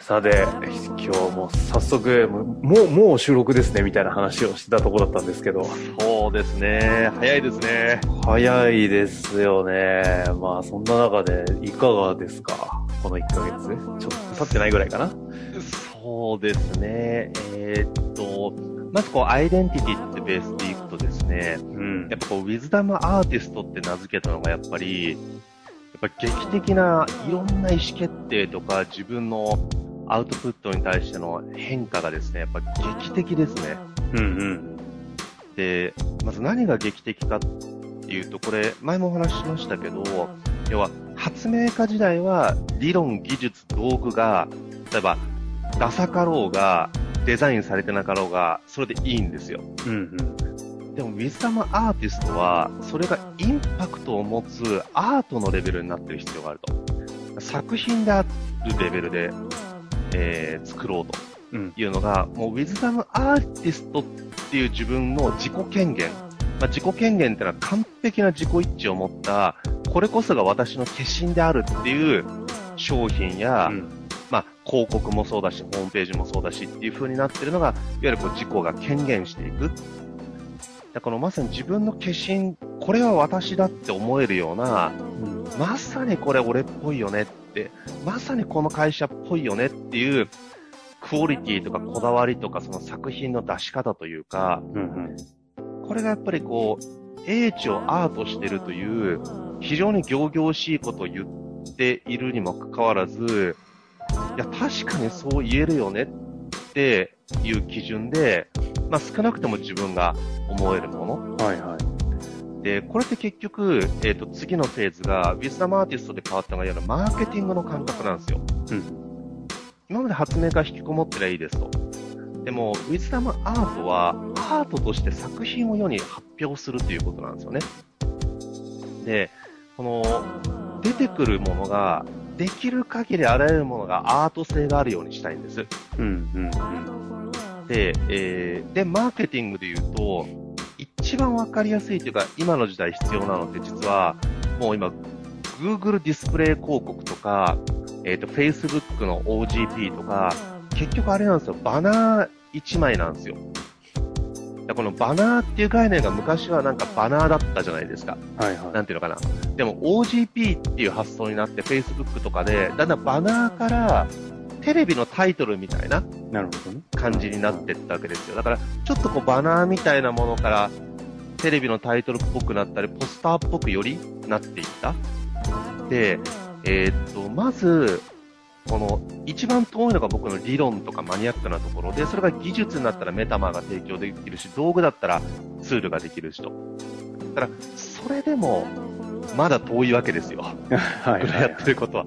さて、今日も早速、もう、もう収録ですね、みたいな話をしてたところだったんですけど。そうですね、早いですね。早いですよね。まあ、そんな中で、いかがですか？この1ヶ月ちょっと経ってないぐらいかな？そうですね、えー、っと、まずこう、アイデンティティってベースでいくとですね、うんやっぱこう、ウィズダムアーティストって名付けたのがやっぱり、やっぱ劇的ないろんな意思決定とか自分のアウトプットに対しての変化がですね、やっぱ劇的ですね。うんうん。で、まず何が劇的かっていうと、これ、前もお話ししましたけど、要は、発明家時代は理論、技術、道具が、例えば、ダサかろうが、デザインされてなかろうが、それでいいんですよ。うんうん。でも、ウィズダムアーティストは、それがインパクトを持つアートのレベルになってる必要があると。作品であるレベルで、えー作ろうと。うん。いうのが、もうウィズダムアーティストっていう自分の自己権限。まあ、自己権限ってのは完璧な自己一致を持った、これこそが私の化身であるっていう商品や、うんまあ、広告もそうだし、ホームページもそうだしっていう風になってるのが、いわゆるこう自己が権限していく。だからまさに自分の化身、これは私だって思えるような、まさにこれ俺っぽいよねって、まさにこの会社っぽいよねっていう、クオリティとかこだわりとかその作品の出し方というか、うんうん。これがやっぱりこう、英知をアートしてるという、非常に行々しいことを言っているにもかかわらず、いや、確かにそう言えるよねっていう基準で、まあ少なくとも自分が思えるもの。はいはい。で、これって結局、えっ、と、次のフェーズが、ウィズダムアーティストで変わったのが、いわマーケティングの感覚なんですよ。うん。今まで発明家引きこもってりゃいいですと。でも、ウィズダムアートは、アートとして作品を世に発表するということなんですよね。で、この、出てくるものが、できる限りあらゆるものがアート性があるようにしたいんです。うんうんで、えーで、マーケティングで言うと、一番わかりやすいというか、今の時代必要なのって実は、もう今、Google ディスプレイ広告とか、えっ、と、Facebook の OGP とか、結局あれなんですよ、バナー1枚なんですよ。だこのバナーっていう概念が昔はなんかバナーだったじゃないですか。うん。はいはなんていうのかな。でも OGP っていう発想になって Facebook とかで、だんだんバナーからテレビのタイトルみたいないなるほどね。感じになってったわけですよ。だから、ちょっとこうバナーみたいなものから、テレビのタイトルっぽくなったり、ポスターっぽくよりなっていった？で、えーっと、まず、この、一番遠いのが僕の理論とかマニアックなところで、それが技術になったらメタマーが提供できるし、道具だったらツールができるしと。だから、それでも、まだ遠いわけですよ。はいこれやってることは。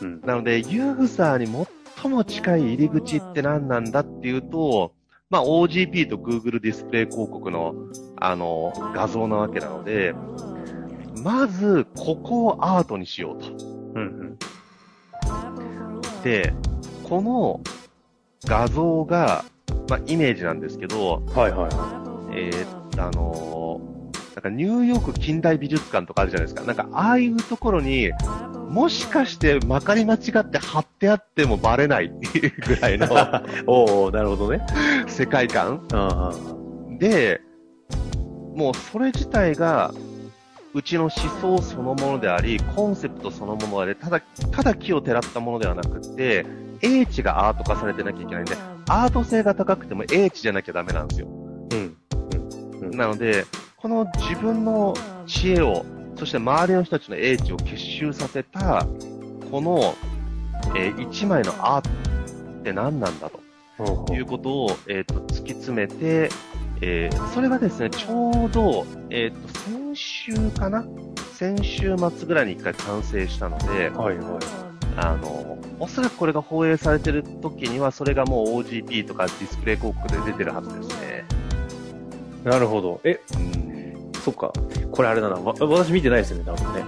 うんうん。なので、ユーザーに最も近い入り口って何なんだっていうと、まあ OGP と Google ディスプレイ広告の、あの、画像なわけなので、まず、ここをアートにしようと。うんうん。で、この画像が、まあイメージなんですけど、はいはいはえーあのーなんかニューヨーク近代美術館とかあるじゃないですか。なんかああいうところに、もしかしてまかり間違って貼ってあってもバレないっていうぐらいの い。おおなるほどね。世界観あで、もうそれ自体が、うちの思想そのものであり、コンセプトそのものであり、ただ、ただ木をてらったものではなくって、英知がアート化されてなきゃいけないんで、アート性が高くても英知じゃなきゃダメなんですよ。うん。うん。なので、この自分の知恵を、そして周りの人たちの英知を結集させた、この、えー一枚のアートって何なんだということを、えっ、と、突き詰めて、えーそれがですね、ちょうど、えっ、と、先週かな？先週末ぐらいに一回完成したので、はいはい。あの、おそらくこれが放映されてる時には、それがもう OGP とかディスプレイ広告で出てるはずですね。なるほど。え、うん、そっか。これあれだな。わ私見てないですよね、多分ね。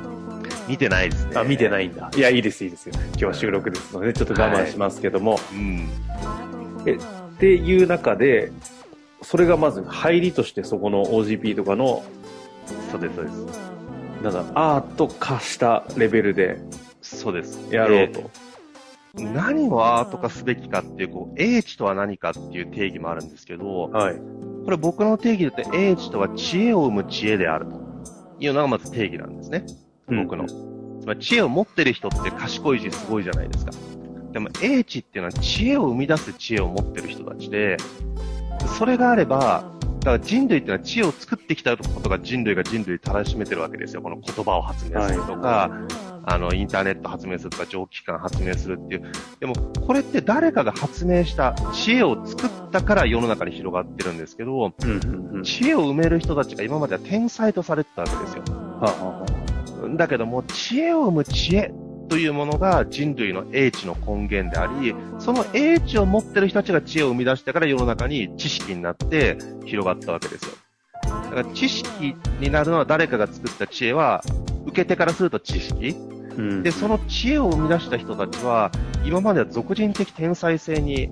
見てないですね。あ、見てないんだ。いや、いいです、いいですよ。今日は収録ですので、ちょっと我慢しますけども。うん。っていう中で、それがまず入りとしてそこの OGP とかの、そうです、そうです。なんだ、アート化したレベルでそうです。やろうと。えー何をアート化すべきかっていう、こう、英知とは何かっていう定義もあるんですけど、はい。これ僕の定義で言うと、英知とは知恵を生む知恵であるというのがまず定義なんですね。僕の。つまり知恵を持ってる人って賢いしすごいじゃないですか。でも英知っていうのは知恵を生み出す知恵を持ってる人たちで、それがあれば、だから人類っていうのは知恵を作ってきたことが人類が人類たらしめてるわけですよ。この言葉を発明するとか、あの、インターネット発明するとか、蒸気機関発明するっていう。でも、これって誰かが発明した知恵を作ったから世の中に広がってるんですけど。知恵を埋める人たちが今までは天才とされてたわけですよ。だけども、知恵を生む知恵というものが人類の英知の根源であり、その英知を持ってる人たちが知恵を生み出してから世の中に知識になって広がったわけですよ。だから知識になるのは誰かが作った知恵は、受け手からすると知識。あうんで、その知恵を生み出した人たちは、今までは俗人的天才性に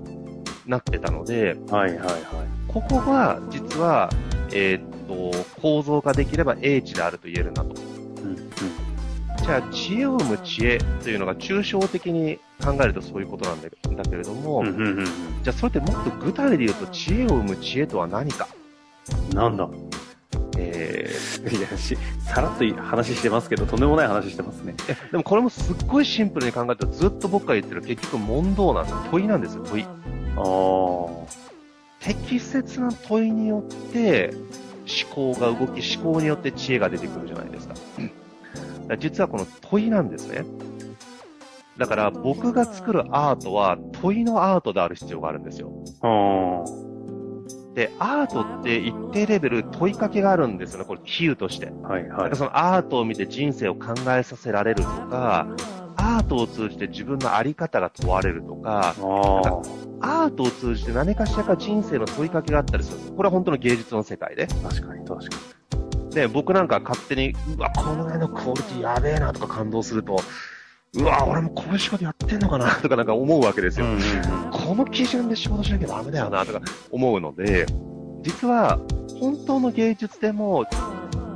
なってたので、はいはいはい。ここが実は、えーっと、構造化できれば英知であると言えるなと。じゃあ、知恵を生む知恵というのが抽象的に考えるとそういうことなんだだけれども、うんうんうんうん。じゃあそれってもっと具体で言うと知恵を生む知恵とは何か？なんだ？え いや、し、さらっと話してますけど、とんでもない話してますね。でもこれもすっごいシンプルに考えるとずっと僕が言ってる結局問答なんですよ。問いなんですよ、問い。ああ。適切な問いによって思考が動き、思考によって知恵が出てくるじゃないですか。実はこの問いなんですね。だから僕が作るアートは問いのアートである必要があるんですよ。あで、アートって一定レベル問いかけがあるんですよね、これ比喩として。あ。はいはい。そのアートを見て人生を考えさせられるとか、アートを通じて自分のあり方が問われるとか。アートを通じて何かしらか人生の問いかけがあったりする。これは本当の芸術の世界で。確かに確かで、僕なんか勝手に、うわ、この絵のクオリティやべえなとか感動すると、うわ、俺もこういう仕事やってんのかな とかなんか思うわけですに。よ。うんうんこの基準で仕事しなきゃダメだよなとか思うので、実は本当の芸術でも、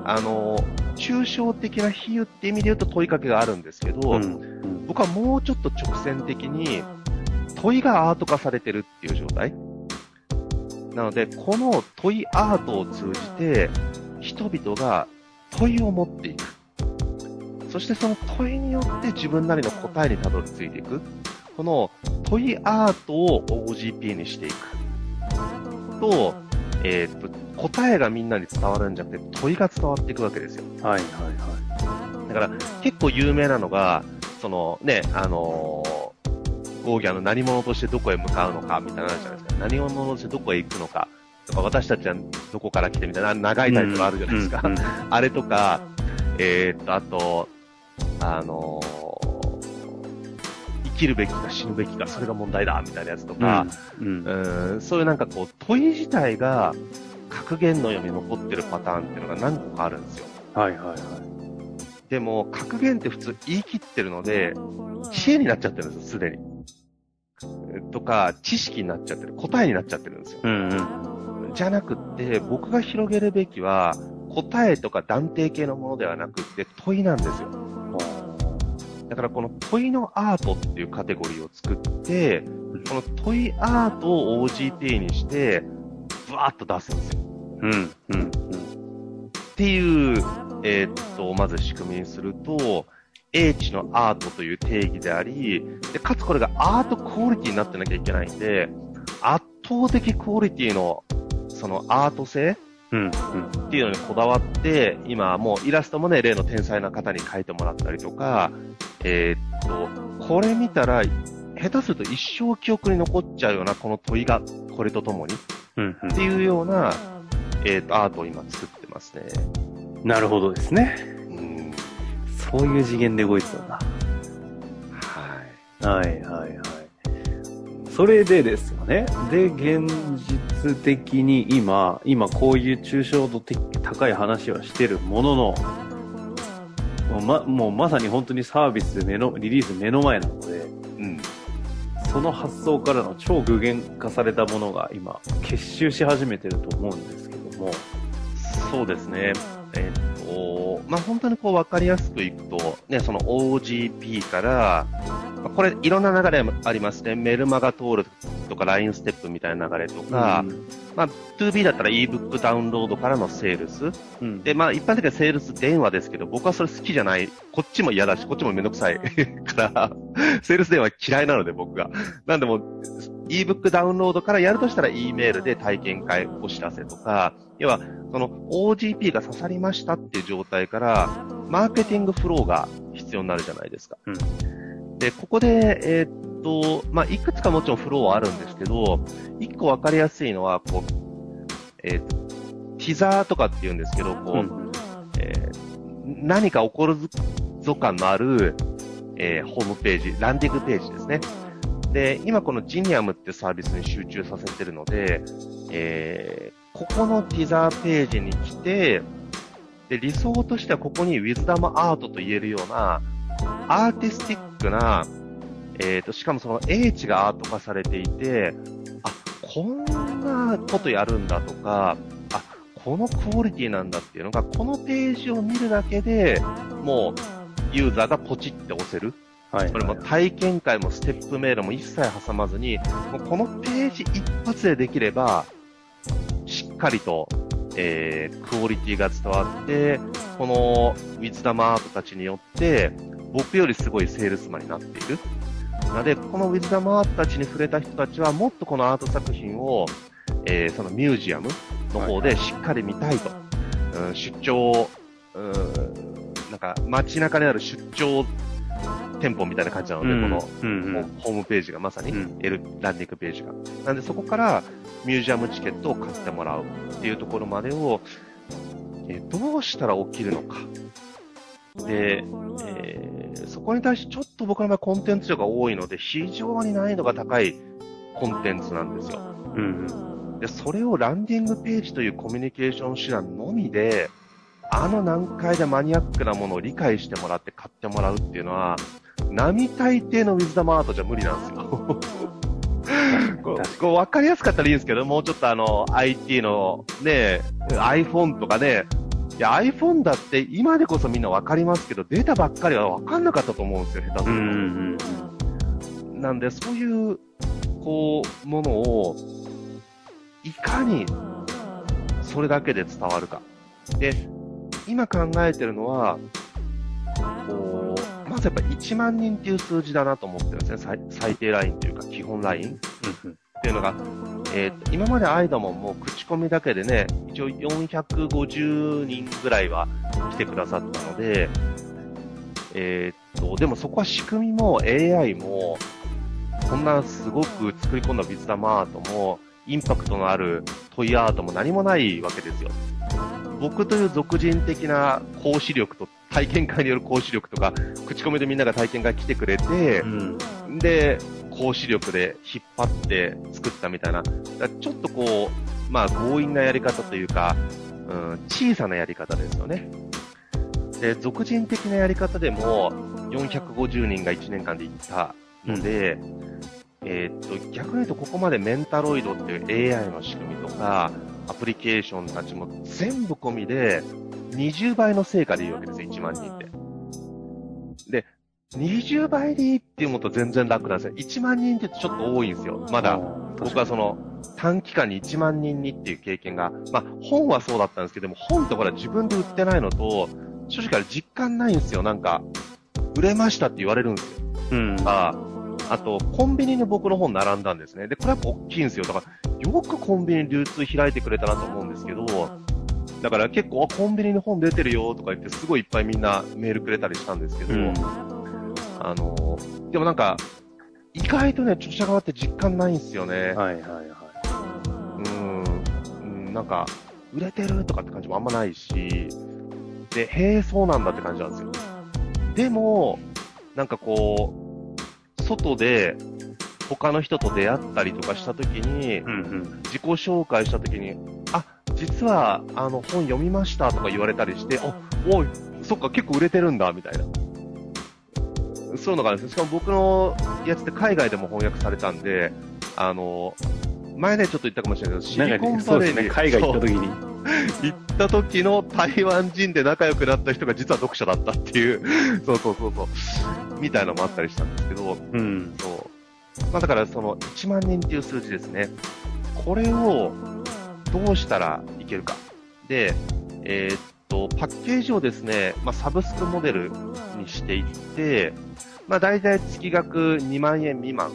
あの、抽象的な比喩って意味で言うと問いかけがあるんですけど、うん。うん。僕はもうちょっと直線的に問いがアート化されてるっていう状態。なので、この問いアートを通じて、人々が問いを持っていく。そしてその問いによって自分なりの答えにたどり着いていく。この問いアートを OGP にしていく。と、えーっと、答えがみんなに伝わるんじゃなくて問いが伝わっていくわけですよ。はいはいはだから結構有名なのが、そのね、あのーゴーギャンの何者としてどこへ向かうのかみたいなのあるじゃないですか。何者としてどこへ行くのか。とか、私たちはどこから来てみたいな長いタイトルあるじゃないですか。うんうんうん あれとか、えーっと、あと、あのー生きるべきか死ぬべきか、それが問題だ、みたいなやつとか、うん。うーんそういうなんかこう、問い自体が格言のように残ってるパターンっていうのが何個かあるんですよ。はいはいはい。でも、格言って普通言い切ってるので、知恵になっちゃってるんですよ、すでに。えとか、知識になっちゃってる、答えになっちゃってるんですよ。うんうん。じゃなくって、僕が広げるべきは、答えとか断定系のものではなくて、問いなんですよ。だからこの問いのアートっていうカテゴリーを作って、この問いアートを OGT にして、ブワーッと出すんですよ。うんうんうん。っていう、えーっと、まず仕組みにすると、英知のアートという定義であり、で、かつこれがアートクオリティになってなきゃいけないんで、圧倒的クオリティの、そのアート性？うん。うん。っていうのにこだわって、今はもうイラストもね、例の天才な方に描いてもらったりとか、えーっと、これ見たら、下手すると一生記憶に残っちゃうようなこの問いが、これとともにうん。っていうような、えーっと、アートを今作ってますね。うん。なるほどですね。うん。そういう次元で動いてたんだ。はい。はいはいはい。それでですよね。で、現実的に今、今こういう抽象度的高い話はしてるものの、もうまもうまさに本当にサービス目の、リリース目の前なので、うん。その発想からの超具現化されたものが今、結集し始めてると思うんですけども、そうですね。えっと、まあ、本当にこう分かりやすくいくと、ね、その OGP から、まあこれいろんな流れありますね。メルマガ通るとか LINE ステップみたいな流れとか、まあ、2B だったら ebook ダウンロードからのセールス。うん、で、まあ、一般的にはセールス電話ですけど、僕はそれ好きじゃない。こっちも嫌だし、こっちもめんどくさい から、セールス電話嫌いなので、僕が。なんでもう、ebook ダウンロードからやるとしたら E メールで体験会お知らせとか、要は、その OGP が刺さりましたっていう状態から、マーケティングフローが必要になるじゃないですか。で、ここで、えーっと、まあ、いくつかもちろんフローはあるんですけど、一個わかりやすいのは、こう、えーっと、ティザーとかって言うんですけど、こう、うんえー何か起こるぞ感のある、えーホームページ、ランディングページですね。で、今このジニアムってサービスに集中させてるので、えーここのティザーページに来て、で、理想としてはここにウィズダムアートと言えるような、アーティスティックな、えーと、しかもその英知がアート化されていて、あ、こんなことやるんだとか、あ、このクオリティなんだっていうのが、このページを見るだけでもう、ユーザーがポチって押せる。はい。これも体験会もステップメールも一切挟まずに、もうこのページ一発でできれば、しっかりと、えー、クオリティが伝わって、このウィズダムアートたちによって、僕よりすごいセールスマンになっている。なので、このウィズダムアートたちに触れた人たちは、もっとこのアート作品を、えー、そのミュージアムの方でしっかり見たいと。うん、出張、うん、なんか街中にある出張店舗みたいな感じなので、うんこのうんうんホホームページがまさに、うん L ランディングページが。なんでそこからミュージアムチケットを買ってもらうっていうところまでを、えーどうしたら起きるのか。で、こに対してちょっと僕の場合コンテンツ量が多いので、非常に難易度が高いコンテンツなんですよ。うんで、それをランディングページというコミュニケーション手段のみで、あの難解でマニアックなものを理解してもらって買ってもらうっていうのは、並大抵のウィズダムアートじゃ無理なんですよ。こうこう分かりやすかったらいいんですけど、もうちょっとあの、IT のね、iPhone とかね、いや iPhone だって今でこそみんな分かりますけど、データばっかりは分かんなかったと思うんですよ、下手すうると。んうんなんで、そういう、こう、ものを、いかに、それだけで伝わるか。で、今考えてるのは、こう、まずやっぱ1万人っていう数字だなと思ってるんですね。最最低ラインというか、基本ラインっていうのが、えーと今までアイダモンも口コミだけでね、一応450人ぐらいは来てくださったので、えーっと、でもそこは仕組みも AI も、こんなすごく作り込んだビズダムアートも、インパクトのあるトイアートも何もないわけですよ。僕という俗人的な講師力と体験会による講師力とか、口コミでみんなが体験会来てくれてう、んで、講師力で引っ張って作ったみたいな、だちょっとこう、まあ強引なやり方というか、うん、小さなやり方ですよね。で、俗人的なやり方でも、450人が1年間で行ったので、えーっと、逆に言うとここまでメンタロイドっていう AI の仕組みとか、アプリケーションたちも全部込みで、20倍の成果でいいわけですよ、1万人って。で、20倍でいいっていうのと全然楽なんですよ。1万人ってちょっと多いんですよ。まだ、僕はその、短期間に1万人にっていう経験が、まあ、本はそうだったんですけども、本ってほら自分で売ってないのと、正直あれ実感ないんですよ。なんか、売れましたって言われるんですよ。うんああと、コンビニに僕の本並んだんですね。で、これやっぱ大きいんですよ。だから、よくコンビニ流通開いてくれたなと思うんですけど、だから結構、あコンビニに本出てるよとか言って、すごいいっぱいみんなメールくれたりしたんですけど、うん。あの、でもなんか、意外とね、著者側って実感ないんですよね。はいはいはうん、うん、なんか、売れてるとかって感じもあんまないし、で、へえ、そうなんだって感じなんですよ。でも、なんかこう、外で他の人と出会ったりとかしたときにい。、うんうん。自己紹介したときに、あ、実は、あの、本読みましたとか言われたりして、あ、おい、そっか、結構売れてるんだ、みたいな。そういうのがあるんですしかも僕のやつって海外でも翻訳されたんで、あの、前ね、ちょっと言ったかもしれないけど、シリコンバレーにね。海外行った時に。行った時の台湾人で仲良くなった人が実は読者だったっていう、そうそうそうそう、みたいなのもあったりしたんですけど、うん。そう。まあだからその1万人っていう数字ですね。これをどうしたらいけるか。で、えーっと、パッケージをですね、まあサブスクモデルにしていって、まあ大体月額2万円未満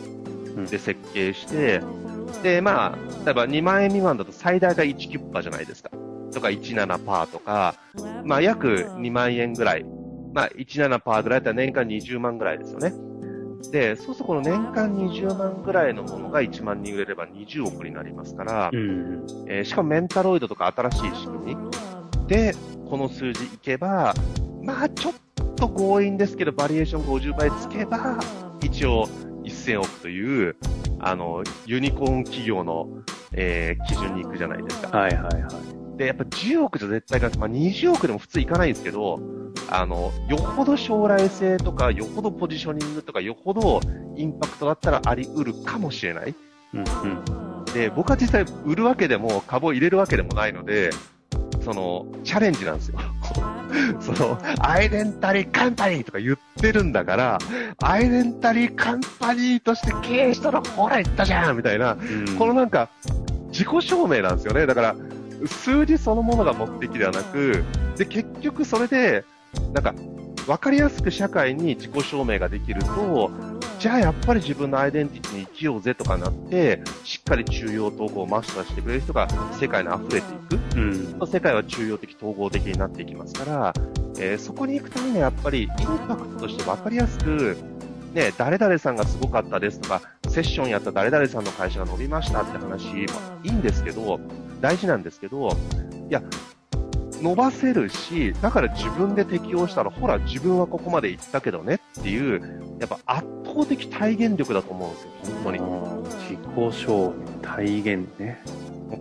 で設計して、で、まあ、例えば2万円未満だと最大が1キュッパじゃないですか。とか17パーとか、まあ約2万円ぐらい。まあ17パーぐらいだったら年間20万ぐらいですよね。で、そうするとこの年間20万ぐらいのものが1万人売れれば20億になりますから、うん。えーしかもメンタロイドとか新しい仕組みで、この数字いけば、まあちょっと強引ですけど、バリエーション50倍つけば、一応1000億という、あの、ユニコーン企業の、えー基準に行くじゃないですか。はいはいはい。で、やっぱ10億じゃ絶対いかない。まあ20億でも普通いかないですけど、あの、よほど将来性とか、よほどポジショニングとか、よほどインパクトだったらあり得るかもしれない。うんうん。で、僕は実際売るわけでも、株を入れるわけでもないので、その、チャレンジなんですよ。その、アイデンタリーカンパニーとか言ってるんだから、アイデンタリーカンパニーとして経営したらほら言ったじゃんみたいな、うんこのなんか、自己証明なんですよね。だから、数字そのものが目的ではなく、で、結局それで、なんか、わかりやすく社会に自己証明ができると、じゃあやっぱり自分のアイデンティティに生きようぜとかなって、しっかり中庸統合をマスターしてくれる人が世界に溢れていく。うん。世界は中庸的統合的になっていきますから、えーそこに行くためにはやっぱりインパクトとして分かりやすく、ね、誰々さんがすごかったですとか、セッションやった誰々さんの会社が伸びましたって話もいいんですけど、大事なんですけど、いや、伸ばせるし、だから自分で適応したら、ほら、自分はここまで行ったけどねっていう、やっぱ圧倒的体現力だと思うんですよ、本当に。自己証明、体現ね。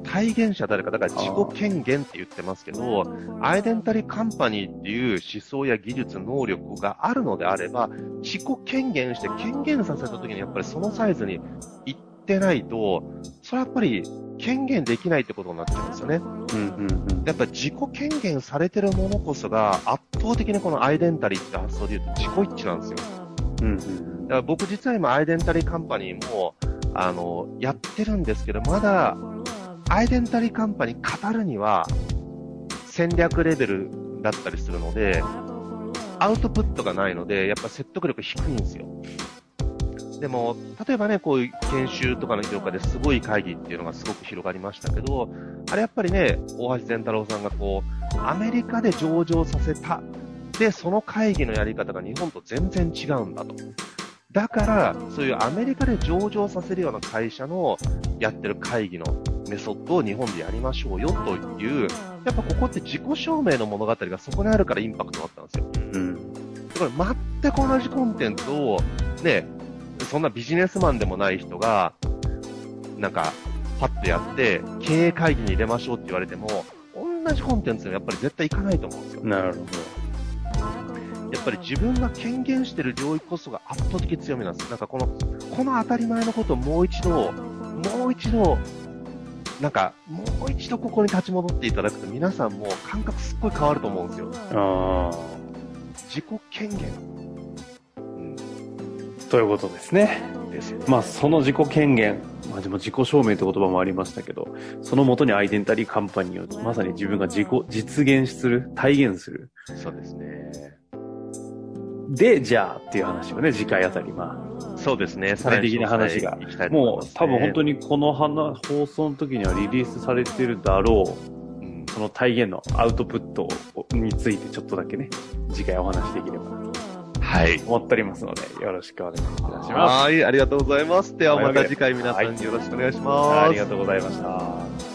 体現者誰か、だから自己権限って言ってますけど、アイデンタリーカンパニーっていう思想や技術、能力があるのであれば、自己権限して権限させた時にやっぱりそのサイズに行ってないと、それはやっぱり権限できないってことになっちゃうんですよね。うんうんうん。やっぱ自己権限されてるものこそが圧倒的にこのアイデンタリーって発想で言うと自己一致なんですよ。うんうんだから僕実は今アイデンタリーカンパニーも、あの、やってるんですけど、まだアイデンタリーカンパニー語るには戦略レベルだったりするので、アウトプットがないので、やっぱ説得力低いんですよ。でも、例えばね、こういう研修とかの業界ですごい会議っていうのがすごく広がりましたけど、あれやっぱりね、大橋善太郎さんがこう、アメリカで上場させた。で、その会議のやり方が日本と全然違うんだと。だから、そういうアメリカで上場させるような会社のやってる会議のメソッドを日本でやりましょうよという、やっぱここって自己証明の物語がそこにあるからインパクトがあったんですよ。うん。だから全く同じコンテンツを、ね、そんなビジネスマンでもない人が、なんか、パッとやって、経営会議に入れましょうって言われても、同じコンテンツでもやっぱり絶対いかないと思うんですよ。なるほやっぱり自分が権限してる領域こそが圧倒的強みなんです。なんかこの、この当たり前のことをもう一度、もう一度、なんか、もう一度ここに立ち戻っていただくと皆さんも感覚すっごい変わると思うんですよ。自己権限。ということですね。まあ、その自己権限、まあ、でも自己証明って言葉もありましたけど、そのもとにアイデンタリーカンパニーをまさに自分が自己、実現する、体現する。そうですね。で、じゃあっていう話をね、次回あたり、まそうですね。具体的な話があ、さらに詳細に行きたいと思いもう多分本当にこの話放送の時にはリリースされてるだろう。うんその体現のアウトプットについてちょっとだけね、次回お話しできればはい。と思っておりますので、よろしくお願いいたします。はい、ありがとうございます。ではまた次回皆さんによろしくお願いしあます。りがとうございました。